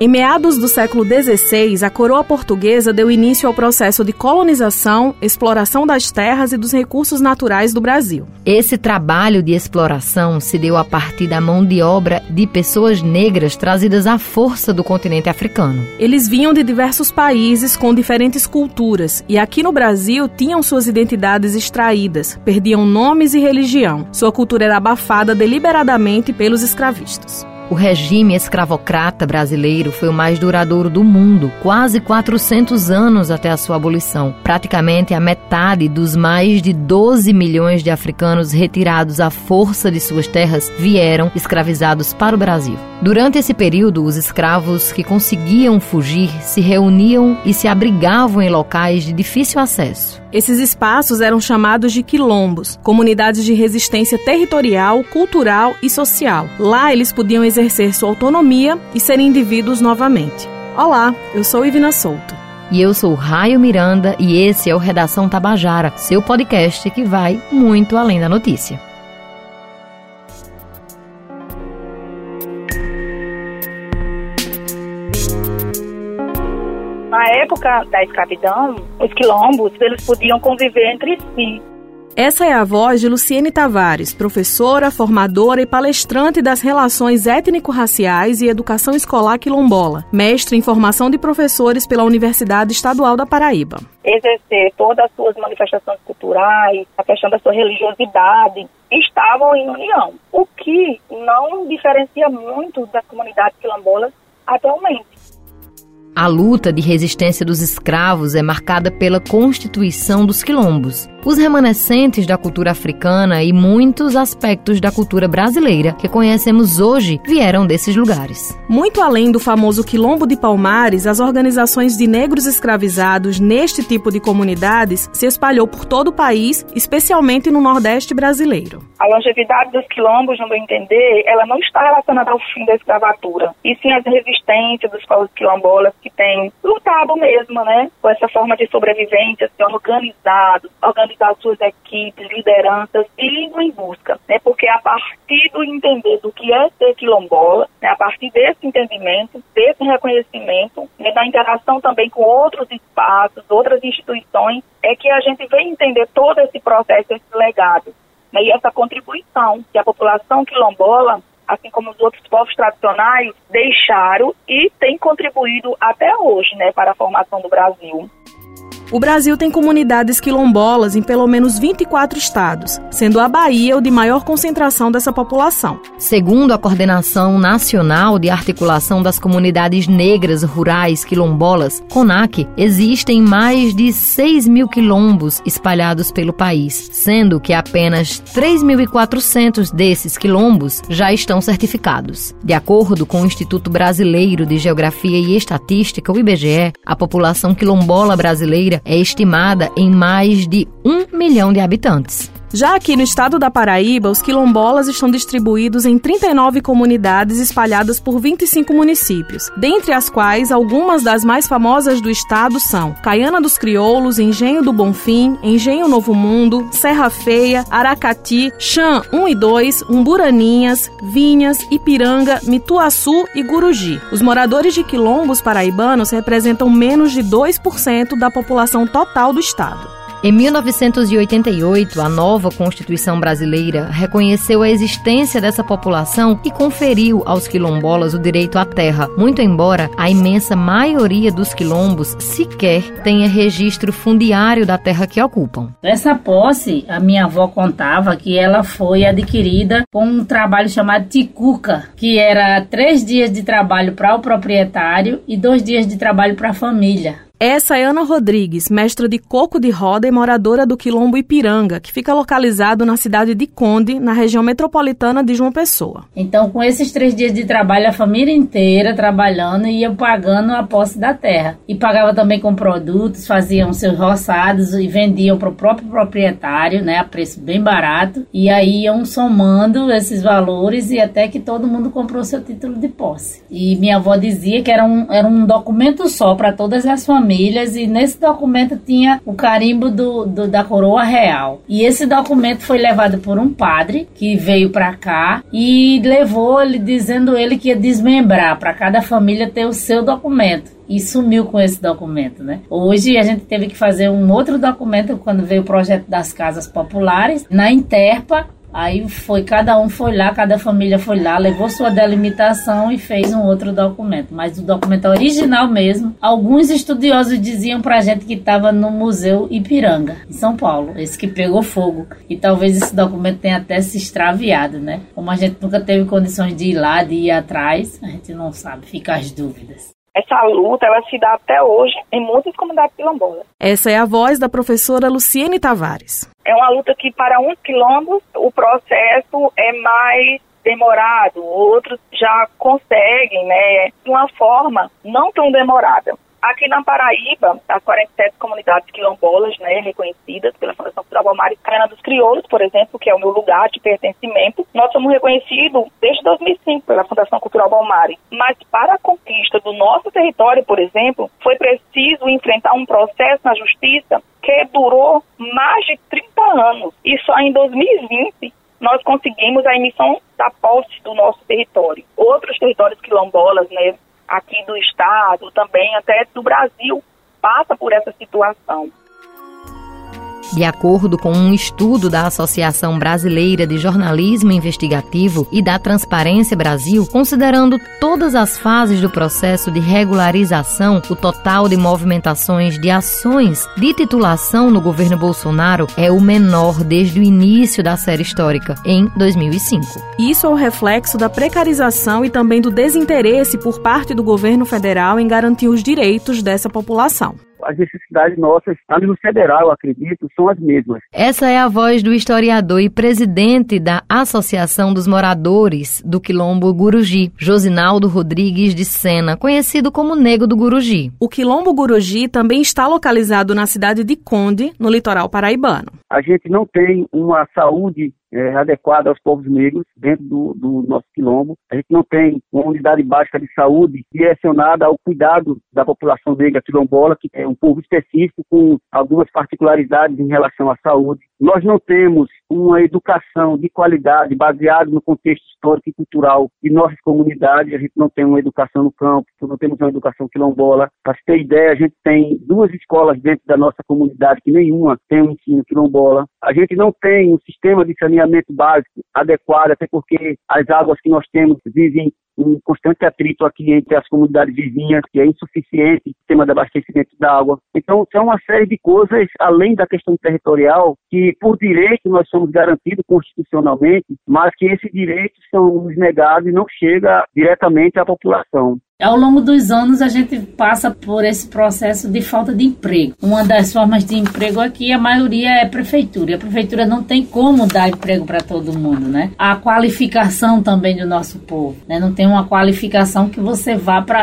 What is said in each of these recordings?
Em meados do século XVI, a coroa portuguesa deu início ao processo de colonização, exploração das terras e dos recursos naturais do Brasil. Esse trabalho de exploração se deu a partir da mão de obra de pessoas negras trazidas à força do continente africano. Eles vinham de diversos países com diferentes culturas e aqui no Brasil tinham suas identidades extraídas, perdiam nomes e religião. Sua cultura era abafada deliberadamente pelos escravistas. O regime escravocrata brasileiro foi o mais duradouro do mundo, quase 400 anos até a sua abolição. Praticamente a metade dos mais de 12 milhões de africanos retirados à força de suas terras vieram escravizados para o Brasil. Durante esse período, os escravos que conseguiam fugir se reuniam e se abrigavam em locais de difícil acesso. Esses espaços eram chamados de quilombos, comunidades de resistência territorial, cultural e social. Lá eles podiam exercer sua autonomia e ser indivíduos novamente. Olá, eu sou Ivina Souto. E eu sou Raio Miranda e esse é o Redação Tabajara, seu podcast que vai muito além da notícia. Na época da escravidão, os quilombos eles podiam conviver entre si. Essa é a voz de Luciene Tavares, professora, formadora e palestrante das relações étnico-raciais e educação escolar quilombola, mestre em formação de professores pela Universidade Estadual da Paraíba. Exercer todas as suas manifestações culturais, a questão da sua religiosidade, estavam em união, o que não diferencia muito das comunidades quilombolas atualmente. A luta de resistência dos escravos é marcada pela constituição dos quilombos, os remanescentes da cultura africana e muitos aspectos da cultura brasileira que conhecemos hoje vieram desses lugares. Muito além do famoso Quilombo de Palmares, as organizações de negros escravizados neste tipo de comunidades se espalhou por todo o país, especialmente no Nordeste brasileiro. A longevidade dos quilombos, no meu entender, ela não está relacionada ao fim da escravatura, e sim às resistências dos povos quilombolas que têm lutado mesmo, né, com essa forma de sobrevivência, se organizado, organizado organizar suas equipes, lideranças e indo em busca, né? Porque a partir do entender do que é ser quilombola, né? a partir desse entendimento, desse reconhecimento, né? da interação também com outros espaços, outras instituições, é que a gente vem entender todo esse processo, esse legado, né? E essa contribuição que a população quilombola assim como os outros povos tradicionais, deixaram e têm contribuído até hoje né, para a formação do Brasil. O Brasil tem comunidades quilombolas em pelo menos 24 estados, sendo a Bahia o de maior concentração dessa população. Segundo a Coordenação Nacional de Articulação das Comunidades Negras Rurais Quilombolas, CONAC, existem mais de 6 mil quilombos espalhados pelo país, sendo que apenas 3.400 desses quilombos já estão certificados. De acordo com o Instituto Brasileiro de Geografia e Estatística, o IBGE, a população quilombola brasileira é estimada em mais de um milhão de habitantes. Já aqui no estado da Paraíba, os quilombolas estão distribuídos em 39 comunidades espalhadas por 25 municípios, dentre as quais algumas das mais famosas do estado são Caiana dos Crioulos, Engenho do Bonfim, Engenho Novo Mundo, Serra Feia, Aracati, Chã 1 e 2, Umburaninhas, Vinhas, Ipiranga, Mituaçu e Guruji. Os moradores de quilombos paraibanos representam menos de 2% da população total do estado. Em 1988, a nova Constituição brasileira reconheceu a existência dessa população e conferiu aos quilombolas o direito à terra, muito embora a imensa maioria dos quilombos sequer tenha registro fundiário da terra que ocupam. Essa posse, a minha avó contava que ela foi adquirida com um trabalho chamado ticuca, que era três dias de trabalho para o proprietário e dois dias de trabalho para a família. Essa é Ana Rodrigues, mestra de coco de roda e moradora do Quilombo Ipiranga, que fica localizado na cidade de Conde, na região metropolitana de João Pessoa. Então, com esses três dias de trabalho, a família inteira trabalhando e ia pagando a posse da terra. E pagava também com produtos, faziam seus roçados e vendiam para o próprio proprietário, né, a preço bem barato. E aí iam somando esses valores e até que todo mundo comprou seu título de posse. E minha avó dizia que era um, era um documento só para todas as famílias famílias e nesse documento tinha o carimbo do, do da coroa real. E esse documento foi levado por um padre que veio para cá e levou ele dizendo ele que ia desmembrar para cada família ter o seu documento e sumiu com esse documento, né? Hoje a gente teve que fazer um outro documento quando veio o projeto das casas populares na Interpa. Aí foi, cada um foi lá, cada família foi lá, levou sua delimitação e fez um outro documento. Mas o documento original mesmo, alguns estudiosos diziam pra gente que estava no Museu Ipiranga, em São Paulo, esse que pegou fogo. E talvez esse documento tenha até se extraviado, né? Como a gente nunca teve condições de ir lá, de ir atrás, a gente não sabe, fica as dúvidas. Essa luta ela se dá até hoje em muitas comunidades quilombolas. Essa é a voz da professora Luciene Tavares. É uma luta que para uns quilombos o processo é mais demorado, outros já conseguem, né, de uma forma não tão demorada. Aqui na Paraíba, as 47 comunidades quilombolas, né, reconhecidas pela Fundação Cultural Palmares, Cana dos Crioulos, por exemplo, que é o meu lugar de pertencimento, nós somos reconhecidos desde 2005 pela Fundação Cultural Palmares. Mas para a conquista do nosso território, por exemplo, foi preciso enfrentar um processo na justiça que durou mais de 30 anos. E só em 2020 nós conseguimos a emissão da posse do nosso território. Outros territórios quilombolas, né, aqui do estado, também até do Brasil, passa por essa situação. De acordo com um estudo da Associação Brasileira de Jornalismo Investigativo e da Transparência Brasil, considerando todas as fases do processo de regularização, o total de movimentações de ações de titulação no governo Bolsonaro é o menor desde o início da série histórica, em 2005. Isso é o reflexo da precarização e também do desinteresse por parte do governo federal em garantir os direitos dessa população as necessidades nossas, a nível federal, eu acredito, são as mesmas. Essa é a voz do historiador e presidente da Associação dos Moradores do Quilombo Guruji, Josinaldo Rodrigues de Sena, conhecido como Nego do Guruji. O Quilombo Guruji também está localizado na cidade de Conde, no litoral paraibano. A gente não tem uma saúde é, adequada aos povos negros dentro do, do, nosso quilombo. A gente não tem uma unidade básica de saúde direcionada ao cuidado da população negra quilombola, que é um povo específico com algumas particularidades em relação à saúde. Nós não temos uma educação de qualidade baseada no contexto histórico e cultural de nossas comunidades. A gente não tem uma educação no campo, não temos uma educação quilombola. Para ter ideia, a gente tem duas escolas dentro da nossa comunidade que nenhuma tem um ensino quilombola. A gente não tem um sistema de saneamento básico adequado, até porque as águas que nós temos vivem um constante atrito aqui entre as comunidades vizinhas, que é insuficiente o sistema de abastecimento da água. Então, são uma série de coisas, além da questão territorial, que por direito nós somos garantidos constitucionalmente, mas que esses direitos são negados e não chega diretamente à população. Ao longo dos anos, a gente passa por esse processo de falta de emprego. Uma das formas de emprego aqui, a maioria é prefeitura. E a prefeitura não tem como dar emprego para todo mundo, né? A qualificação também do nosso povo, né? Não tem uma qualificação que você vá para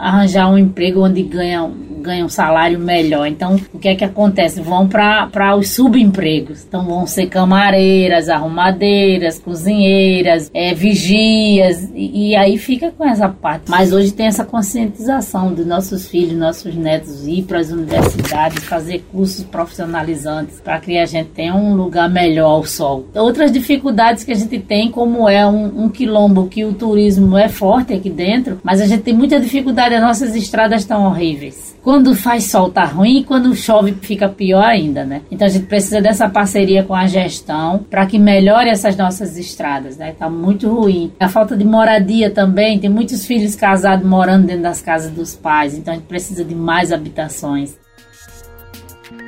arranjar um emprego onde ganha ganham um salário melhor. Então, o que é que acontece? Vão para os subempregos. Então, vão ser camareiras, arrumadeiras, cozinheiras, é, vigias, e, e, aí fica com essa parte. Mas hoje tem essa conscientização dos nossos filhos, nossos netos ir para as universidades, fazer cursos profissionalizantes, para que a gente tenha um lugar melhor ao sol. Outras dificuldades que a gente tem, como é um, um quilombo que o turismo é forte aqui dentro, mas a gente tem muita dificuldade, as nossas estradas estão horríveis. Quando faz sol tá ruim e quando chove fica pior ainda, né? Então a gente precisa dessa parceria com a gestão para que melhore essas nossas estradas, né? Tá muito ruim. A falta de moradia também, tem muitos filhos casados morando dentro das casas dos pais, então a gente precisa de mais habitações.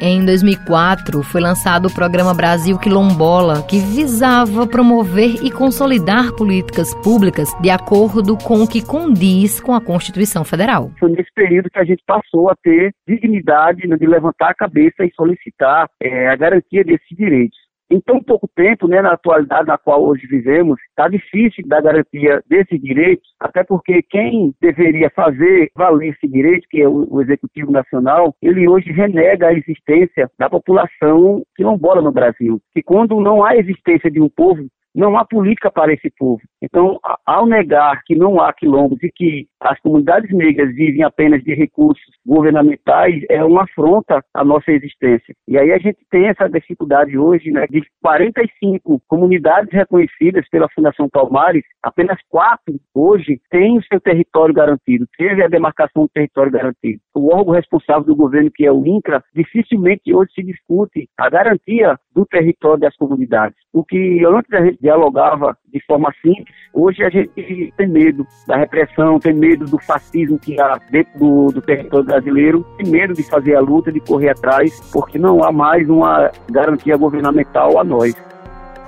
Em 2004, foi lançado o programa Brasil Quilombola, que visava promover e consolidar políticas públicas de acordo com o que condiz com a Constituição Federal. Foi nesse período que a gente passou a ter dignidade né, de levantar a cabeça e solicitar é, a garantia desses direitos. Em tão pouco tempo, né, na atualidade na qual hoje vivemos, está difícil dar garantia desses direitos, até porque quem deveria fazer valer esse direito, que é o, o Executivo Nacional, ele hoje renega a existência da população quilombola no Brasil. Que quando não há existência de um povo não há política para esse povo. Então, ao negar que não há quilombos e que as comunidades negras vivem apenas de recursos governamentais, é uma afronta à nossa existência. E aí a gente tem essa dificuldade hoje, né, de 45 comunidades reconhecidas pela Fundação Palmares, apenas quatro hoje têm o seu território garantido, teve a demarcação do território garantido. O órgão responsável do governo, que é o INCRA, dificilmente hoje se discute a garantia do território das comunidades. O que antes a gente dialogava de forma simples, hoje a gente tem medo da repressão, tem medo do fascismo que há dentro do, do território brasileiro, tem medo de fazer a luta, de correr atrás, porque não há mais uma garantia governamental a nós.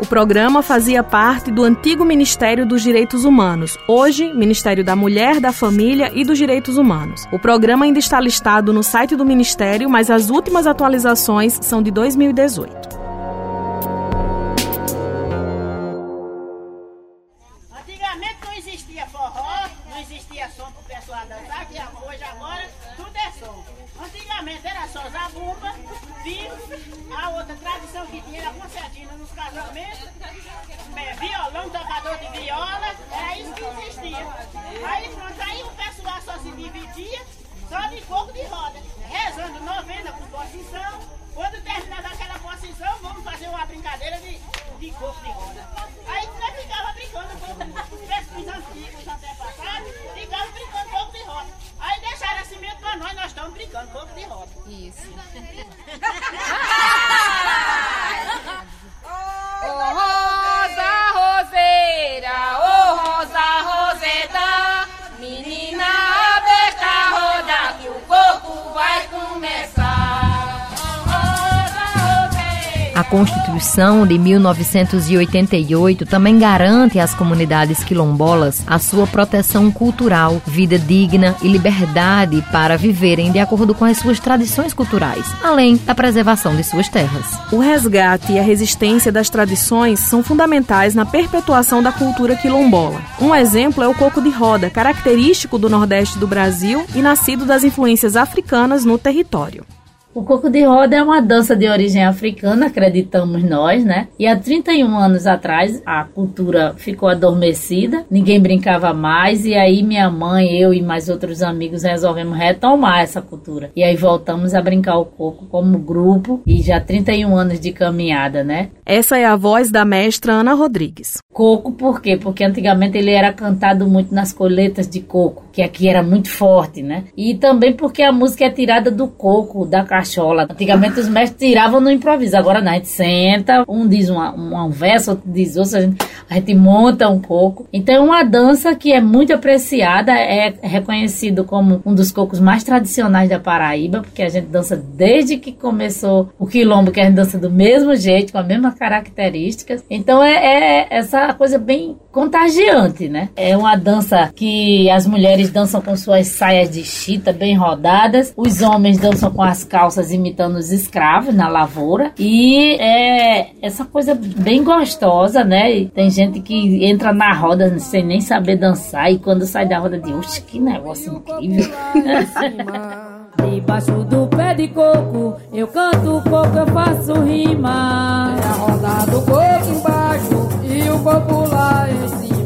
O programa fazia parte do antigo Ministério dos Direitos Humanos, hoje Ministério da Mulher, da Família e dos Direitos Humanos. O programa ainda está listado no site do Ministério, mas as últimas atualizações são de 2018. Nos casamentos, é, violão, tocador de viola, Constituição de 1988 também garante às comunidades quilombolas a sua proteção cultural, vida digna e liberdade para viverem de acordo com as suas tradições culturais, além da preservação de suas terras. O resgate e a resistência das tradições são fundamentais na perpetuação da cultura quilombola. Um exemplo é o coco de roda, característico do Nordeste do Brasil e nascido das influências africanas no território. O coco de roda é uma dança de origem africana, acreditamos nós, né? E há 31 anos atrás a cultura ficou adormecida, ninguém brincava mais, e aí minha mãe, eu e mais outros amigos resolvemos retomar essa cultura. E aí voltamos a brincar o coco como grupo, e já 31 anos de caminhada, né? Essa é a voz da mestra Ana Rodrigues. Coco por quê? Porque antigamente ele era cantado muito nas coletas de coco, que aqui era muito forte, né? E também porque a música é tirada do coco, da cachola. Antigamente os mestres tiravam no improviso, agora não, a gente senta, um diz uma, um verso, outro diz outro, a gente, a gente monta um coco. Então é uma dança que é muito apreciada, é reconhecido como um dos cocos mais tradicionais da Paraíba, porque a gente dança desde que começou o quilombo, que a gente dança do mesmo jeito, com as mesmas características. Então é, é essa coisa bem contagiante, né? É uma dança que as mulheres dançam com suas saias de chita bem rodadas, os homens dançam com as calças imitando os escravos na lavoura e é essa coisa bem gostosa, né? E tem gente que entra na roda sem nem saber dançar e quando sai da roda de, oxe, que negócio incrível. Debaixo do pé de coco, eu canto coco, eu faço rima. É a roda do coco embaixo e o coco lá em cima.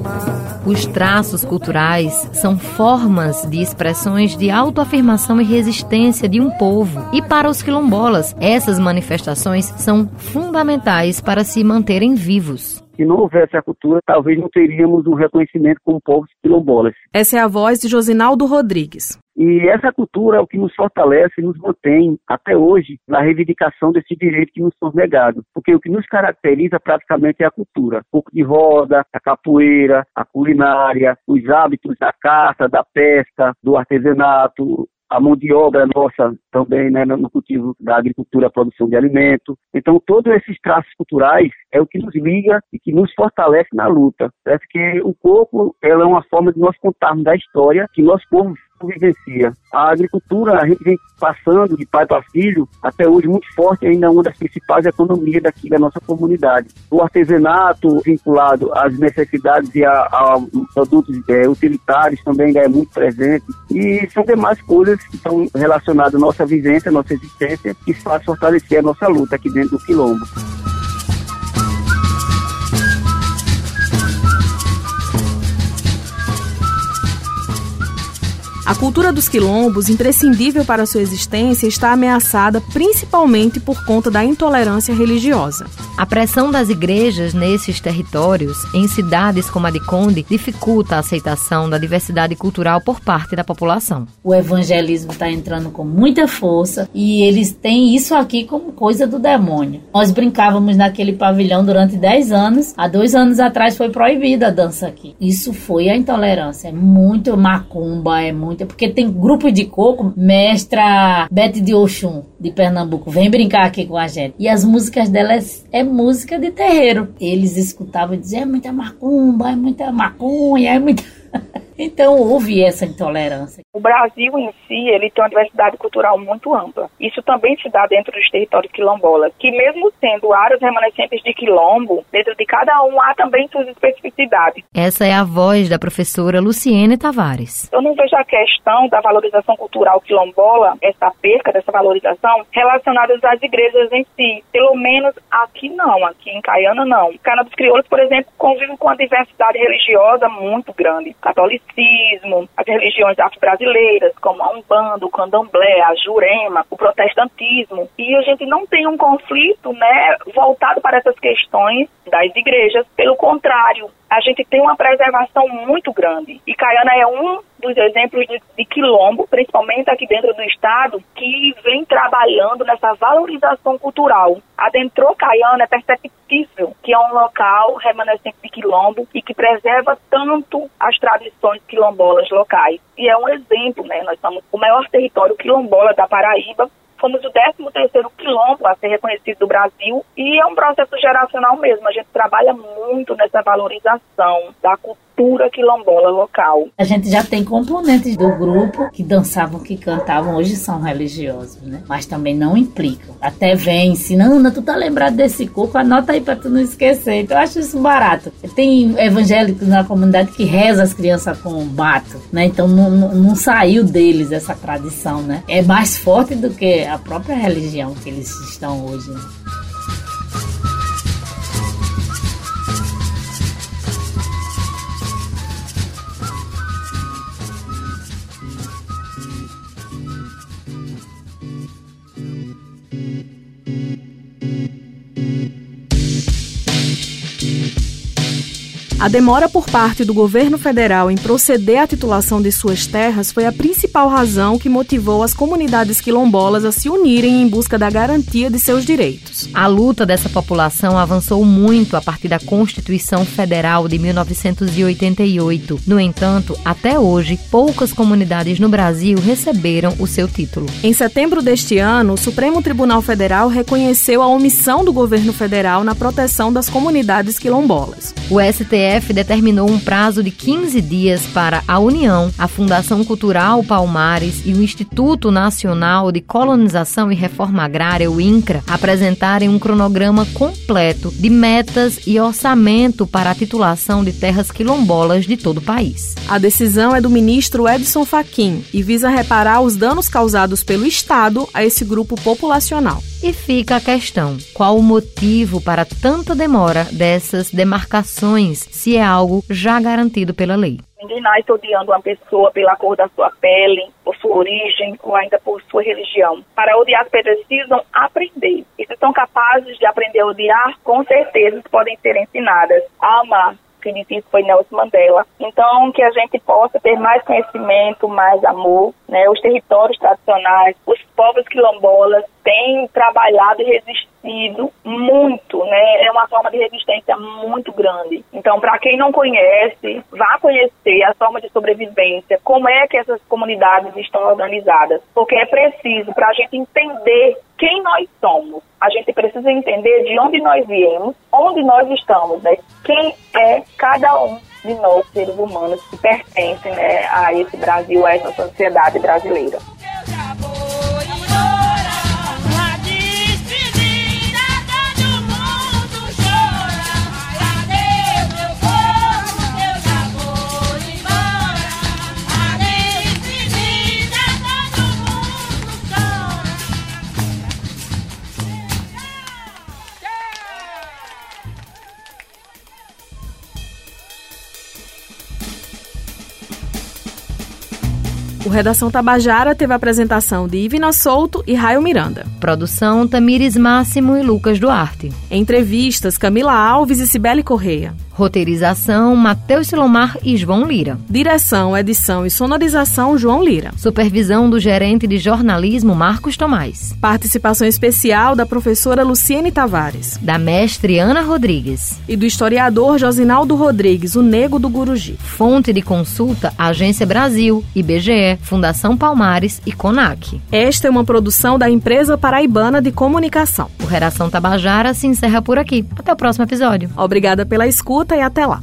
Os traços culturais são formas de expressões de autoafirmação e resistência de um povo. E para os quilombolas, essas manifestações são fundamentais para se manterem vivos. Se não houvesse a cultura, talvez não teríamos um reconhecimento como povos quilombolas. Essa é a voz de Josinaldo Rodrigues. E essa cultura é o que nos fortalece e nos mantém até hoje na reivindicação desse direito que nos foi negado. Porque o que nos caracteriza praticamente é a cultura. O de roda, a capoeira, a culinária, os hábitos da caça, da pesca, do artesanato, a mão de obra nossa também né, no cultivo da agricultura, produção de alimento. Então, todos esses traços culturais é o que nos liga e que nos fortalece na luta. É que o corpo ela é uma forma de nós contarmos da história que nosso povo vivencia. A agricultura, a gente vem passando de pai para filho, até hoje muito forte, ainda uma das principais economias daqui da nossa comunidade. O artesanato vinculado às necessidades e a, a produtos é, utilitários também é muito presente. E são demais coisas que estão relacionadas à nossa vivência, à nossa existência, que faz fortalecer a nossa luta aqui dentro do quilombo. A cultura dos quilombos, imprescindível para sua existência, está ameaçada principalmente por conta da intolerância religiosa. A pressão das igrejas nesses territórios, em cidades como a de Conde, dificulta a aceitação da diversidade cultural por parte da população. O evangelismo está entrando com muita força e eles têm isso aqui como coisa do demônio. Nós brincávamos naquele pavilhão durante 10 anos. Há dois anos atrás foi proibida a dança aqui. Isso foi a intolerância. É muito macumba, é muito. Porque tem grupo de coco, mestra Bete de Oxum, de Pernambuco, vem brincar aqui com a gente. E as músicas dela é, é música de terreiro. Eles escutavam e diziam: é muita macumba, é muita macunha, é muita. Então houve essa intolerância. O Brasil em si, ele tem uma diversidade cultural muito ampla. Isso também se dá dentro dos territórios quilombolas, que mesmo sendo áreas remanescentes de quilombo, dentro de cada um há também suas especificidades. Essa é a voz da professora Luciene Tavares. Eu não vejo a questão da valorização cultural quilombola, essa perca dessa valorização, relacionada às igrejas em si. Pelo menos aqui não, aqui em Caiana não. Cana dos Crioulos, por exemplo, convive com uma diversidade religiosa muito grande. Católico catolicismo, as religiões afro-brasileiras, como a Umbanda, o Candomblé, a Jurema, o protestantismo. E a gente não tem um conflito né, voltado para essas questões das igrejas. Pelo contrário, a gente tem uma preservação muito grande. E Caiana é um dos exemplos de, de, quilombo, principalmente aqui dentro do estado, que vem trabalhando nessa valorização cultural. Adentrou Caiana é perceptível que é um local remanescente de quilombo e que preserva tanto as tradições quilombolas locais. E é um exemplo, né? Nós somos o maior território quilombola da Paraíba, Fomos o 13º quilombo a ser reconhecido do Brasil e é um processo geracional mesmo. A gente trabalha muito nessa valorização da cultura cultura quilombola local. A gente já tem componentes do grupo que dançavam, que cantavam, hoje são religiosos, né? Mas também não implicam. Até vem, ensinando, tu tá lembrado desse coco? Anota aí pra tu não esquecer. Então eu acho isso barato. Tem evangélicos na comunidade que reza as crianças com bato, né? Então não, não, não saiu deles essa tradição, né? É mais forte do que a própria religião que eles estão hoje. Né? A demora por parte do governo federal em proceder à titulação de suas terras foi a principal razão que motivou as comunidades quilombolas a se unirem em busca da garantia de seus direitos. A luta dessa população avançou muito a partir da Constituição Federal de 1988. No entanto, até hoje, poucas comunidades no Brasil receberam o seu título. Em setembro deste ano, o Supremo Tribunal Federal reconheceu a omissão do governo federal na proteção das comunidades quilombolas. O STF STF determinou um prazo de 15 dias para a União, a Fundação Cultural Palmares e o Instituto Nacional de Colonização e Reforma Agrária, o INCRA, apresentarem um cronograma completo de metas e orçamento para a titulação de terras quilombolas de todo o país. A decisão é do ministro Edson Fachin e visa reparar os danos causados pelo Estado a esse grupo populacional. E fica a questão: qual o motivo para tanta demora dessas demarcações, se é algo já garantido pela lei? Ninguém nasce odiando uma pessoa pela cor da sua pele, por sua origem ou ainda por sua religião. Para odiar, precisam aprender. E se são capazes de aprender a odiar, com certeza podem ser ensinadas a amar, quem disse isso foi Nelson Mandela. Então, que a gente possa ter mais conhecimento, mais amor, né? Os territórios tradicionais, os povos quilombolas têm trabalhado e resistido muito, né? É uma forma de resistência muito grande. Então, para quem não conhece, vá conhecer a forma de sobrevivência, como é que essas comunidades estão organizadas, porque é preciso para a gente entender quem nós somos. A gente precisa entender de onde nós viemos, onde nós estamos, né? Quem é cada um de nós, seres humanos, que pertencem né, a esse Brasil, a essa sociedade brasileira. Redação Tabajara teve a apresentação de Ivina Souto e Raio Miranda. Produção Tamires Máximo e Lucas Duarte. Entrevistas Camila Alves e Cibele Correia. Roteirização Matheus Silomar e João Lira. Direção, edição e sonorização João Lira. Supervisão do gerente de jornalismo Marcos Tomás. Participação especial da professora Luciene Tavares. Da mestre Ana Rodrigues. E do historiador Josinaldo Rodrigues, o Nego do Guruji. Fonte de consulta Agência Brasil, IBGE, Fundação Palmares e CONAC. Esta é uma produção da empresa paraibana de comunicação. O Redação Tabajara se encerra por aqui. Até o próximo episódio. Obrigada pela escuta e até lá.